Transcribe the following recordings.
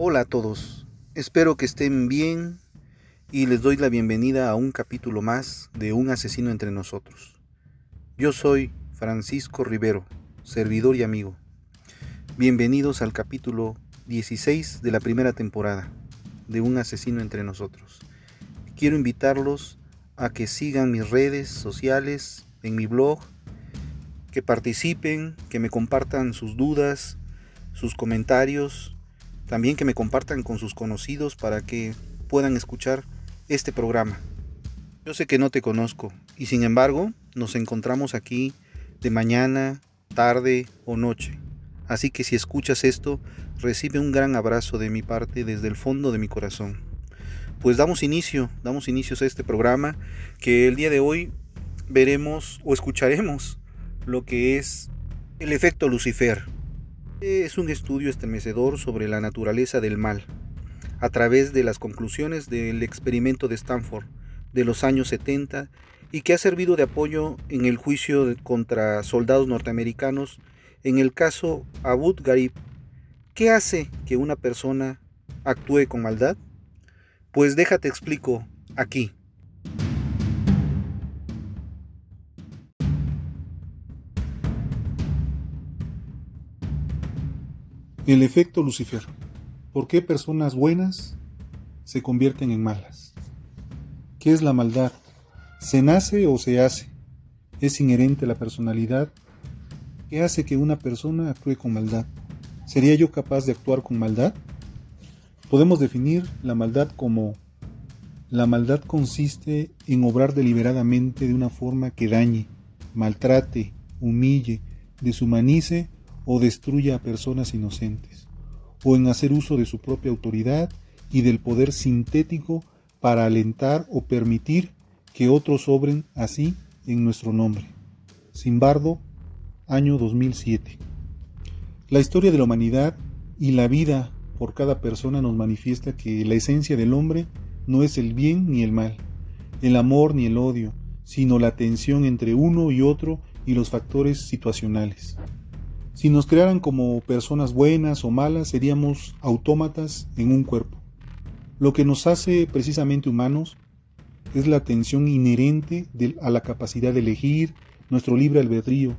Hola a todos, espero que estén bien y les doy la bienvenida a un capítulo más de Un asesino entre nosotros. Yo soy Francisco Rivero, servidor y amigo. Bienvenidos al capítulo 16 de la primera temporada de Un asesino entre nosotros. Quiero invitarlos a que sigan mis redes sociales, en mi blog, que participen, que me compartan sus dudas, sus comentarios, también que me compartan con sus conocidos para que puedan escuchar este programa. Yo sé que no te conozco y sin embargo nos encontramos aquí de mañana, tarde o noche. Así que si escuchas esto, recibe un gran abrazo de mi parte desde el fondo de mi corazón. Pues damos inicio, damos inicios a este programa que el día de hoy veremos o escucharemos lo que es el efecto Lucifer. Es un estudio estremecedor sobre la naturaleza del mal, a través de las conclusiones del experimento de Stanford de los años 70 y que ha servido de apoyo en el juicio contra soldados norteamericanos en el caso Abu Ghraib. ¿Qué hace que una persona actúe con maldad? Pues déjate explico aquí. El efecto Lucifer. ¿Por qué personas buenas se convierten en malas? ¿Qué es la maldad? ¿Se nace o se hace? ¿Es inherente la personalidad? ¿Qué hace que una persona actúe con maldad? ¿Sería yo capaz de actuar con maldad? Podemos definir la maldad como la maldad consiste en obrar deliberadamente de una forma que dañe, maltrate, humille, deshumanice o destruya a personas inocentes, o en hacer uso de su propia autoridad y del poder sintético para alentar o permitir que otros obren así en nuestro nombre. Simbardo, año 2007. La historia de la humanidad y la vida por cada persona nos manifiesta que la esencia del hombre no es el bien ni el mal, el amor ni el odio, sino la tensión entre uno y otro y los factores situacionales. Si nos crearan como personas buenas o malas, seríamos autómatas en un cuerpo. Lo que nos hace precisamente humanos es la tensión inherente a la capacidad de elegir, nuestro libre albedrío,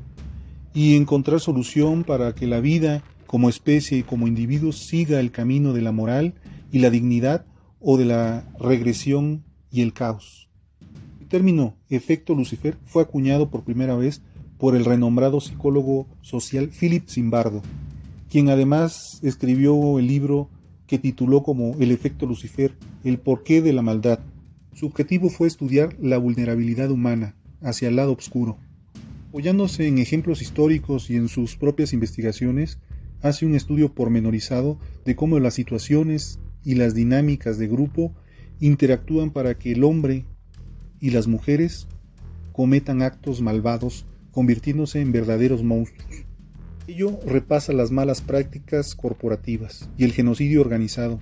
y encontrar solución para que la vida como especie y como individuo siga el camino de la moral y la dignidad o de la regresión y el caos. El término efecto Lucifer fue acuñado por primera vez por el renombrado psicólogo social Philip Zimbardo, quien además escribió el libro que tituló como El efecto Lucifer, el porqué de la maldad. Su objetivo fue estudiar la vulnerabilidad humana hacia el lado oscuro. Apoyándose en ejemplos históricos y en sus propias investigaciones, hace un estudio pormenorizado de cómo las situaciones y las dinámicas de grupo interactúan para que el hombre y las mujeres cometan actos malvados convirtiéndose en verdaderos monstruos. Ello repasa las malas prácticas corporativas y el genocidio organizado,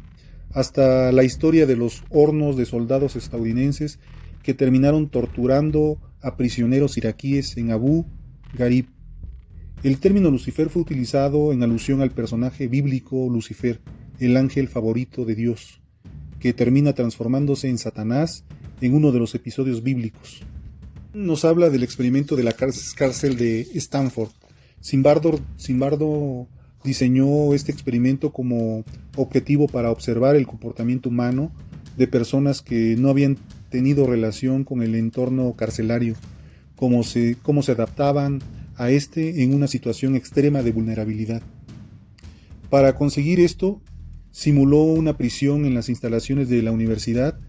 hasta la historia de los hornos de soldados estadounidenses que terminaron torturando a prisioneros iraquíes en Abu Ghraib. El término Lucifer fue utilizado en alusión al personaje bíblico Lucifer, el ángel favorito de Dios, que termina transformándose en Satanás en uno de los episodios bíblicos nos habla del experimento de la cárcel de Stanford. Simbardo, diseñó este experimento como objetivo para observar el comportamiento humano de personas que no habían tenido relación con el entorno carcelario, cómo se, cómo se adaptaban a este en una situación extrema de vulnerabilidad. Para conseguir esto, simuló una prisión en las instalaciones de la universidad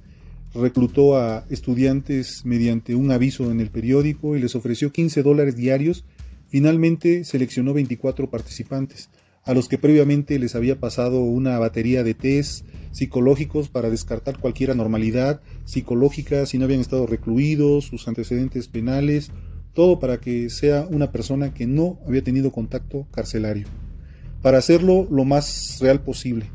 reclutó a estudiantes mediante un aviso en el periódico y les ofreció 15 dólares diarios. Finalmente seleccionó 24 participantes, a los que previamente les había pasado una batería de test psicológicos para descartar cualquier anormalidad psicológica, si no habían estado recluidos, sus antecedentes penales, todo para que sea una persona que no había tenido contacto carcelario, para hacerlo lo más real posible.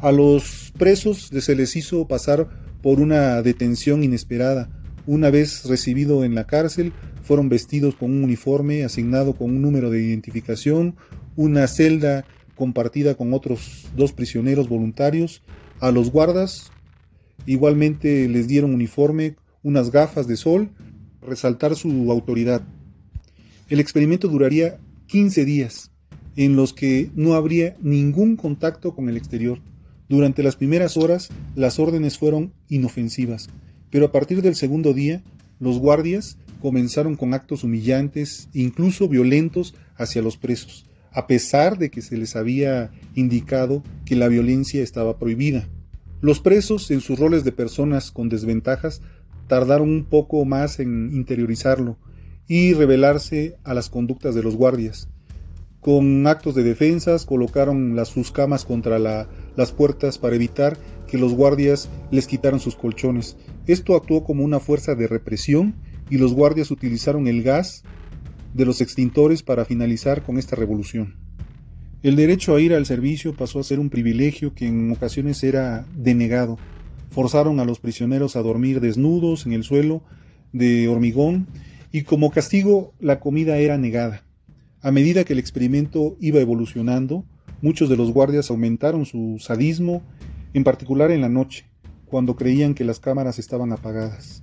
A los presos se les hizo pasar por una detención inesperada. Una vez recibido en la cárcel, fueron vestidos con un uniforme asignado con un número de identificación, una celda compartida con otros dos prisioneros voluntarios. A los guardas igualmente les dieron uniforme, unas gafas de sol, resaltar su autoridad. El experimento duraría 15 días, en los que no habría ningún contacto con el exterior. Durante las primeras horas las órdenes fueron inofensivas, pero a partir del segundo día los guardias comenzaron con actos humillantes, incluso violentos, hacia los presos, a pesar de que se les había indicado que la violencia estaba prohibida. Los presos, en sus roles de personas con desventajas, tardaron un poco más en interiorizarlo y rebelarse a las conductas de los guardias. Con actos de defensas colocaron sus camas contra las puertas para evitar que los guardias les quitaran sus colchones. Esto actuó como una fuerza de represión y los guardias utilizaron el gas de los extintores para finalizar con esta revolución. El derecho a ir al servicio pasó a ser un privilegio que en ocasiones era denegado. Forzaron a los prisioneros a dormir desnudos en el suelo de hormigón y como castigo la comida era negada. A medida que el experimento iba evolucionando, muchos de los guardias aumentaron su sadismo, en particular en la noche, cuando creían que las cámaras estaban apagadas.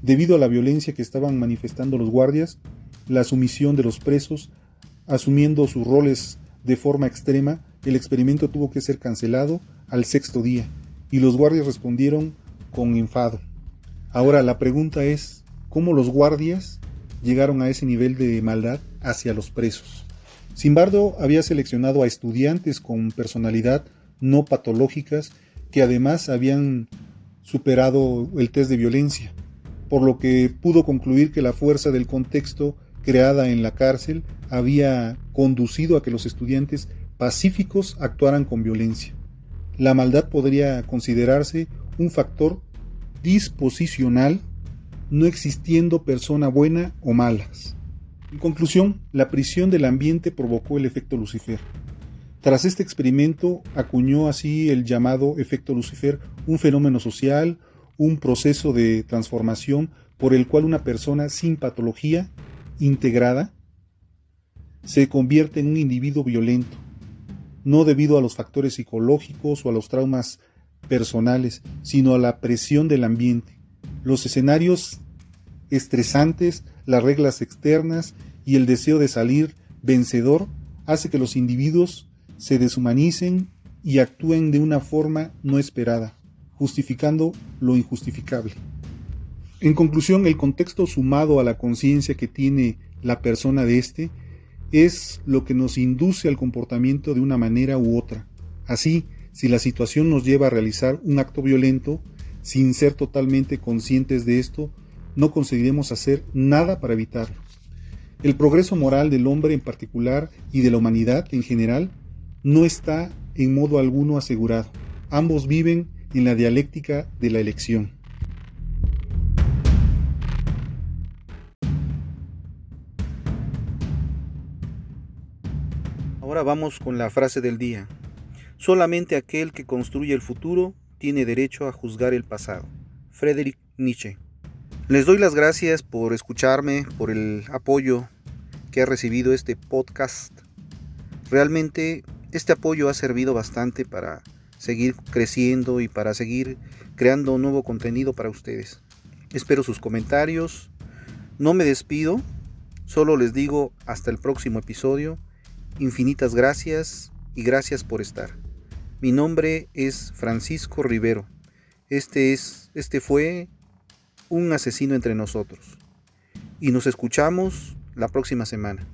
Debido a la violencia que estaban manifestando los guardias, la sumisión de los presos, asumiendo sus roles de forma extrema, el experimento tuvo que ser cancelado al sexto día, y los guardias respondieron con enfado. Ahora la pregunta es, ¿cómo los guardias llegaron a ese nivel de maldad hacia los presos. Simbardo había seleccionado a estudiantes con personalidad no patológicas que además habían superado el test de violencia, por lo que pudo concluir que la fuerza del contexto creada en la cárcel había conducido a que los estudiantes pacíficos actuaran con violencia. La maldad podría considerarse un factor disposicional no existiendo persona buena o malas. En conclusión, la prisión del ambiente provocó el efecto Lucifer. Tras este experimento, acuñó así el llamado efecto Lucifer, un fenómeno social, un proceso de transformación por el cual una persona sin patología, integrada, se convierte en un individuo violento, no debido a los factores psicológicos o a los traumas personales, sino a la presión del ambiente los escenarios estresantes, las reglas externas y el deseo de salir vencedor hace que los individuos se deshumanicen y actúen de una forma no esperada, justificando lo injustificable. En conclusión, el contexto sumado a la conciencia que tiene la persona de éste es lo que nos induce al comportamiento de una manera u otra. Así, si la situación nos lleva a realizar un acto violento, sin ser totalmente conscientes de esto, no conseguiremos hacer nada para evitarlo. El progreso moral del hombre en particular y de la humanidad en general no está en modo alguno asegurado. Ambos viven en la dialéctica de la elección. Ahora vamos con la frase del día. Solamente aquel que construye el futuro tiene derecho a juzgar el pasado. Friedrich Nietzsche. Les doy las gracias por escucharme, por el apoyo que ha recibido este podcast. Realmente este apoyo ha servido bastante para seguir creciendo y para seguir creando nuevo contenido para ustedes. Espero sus comentarios. No me despido, solo les digo hasta el próximo episodio. Infinitas gracias y gracias por estar. Mi nombre es Francisco Rivero. Este es este fue un asesino entre nosotros. Y nos escuchamos la próxima semana.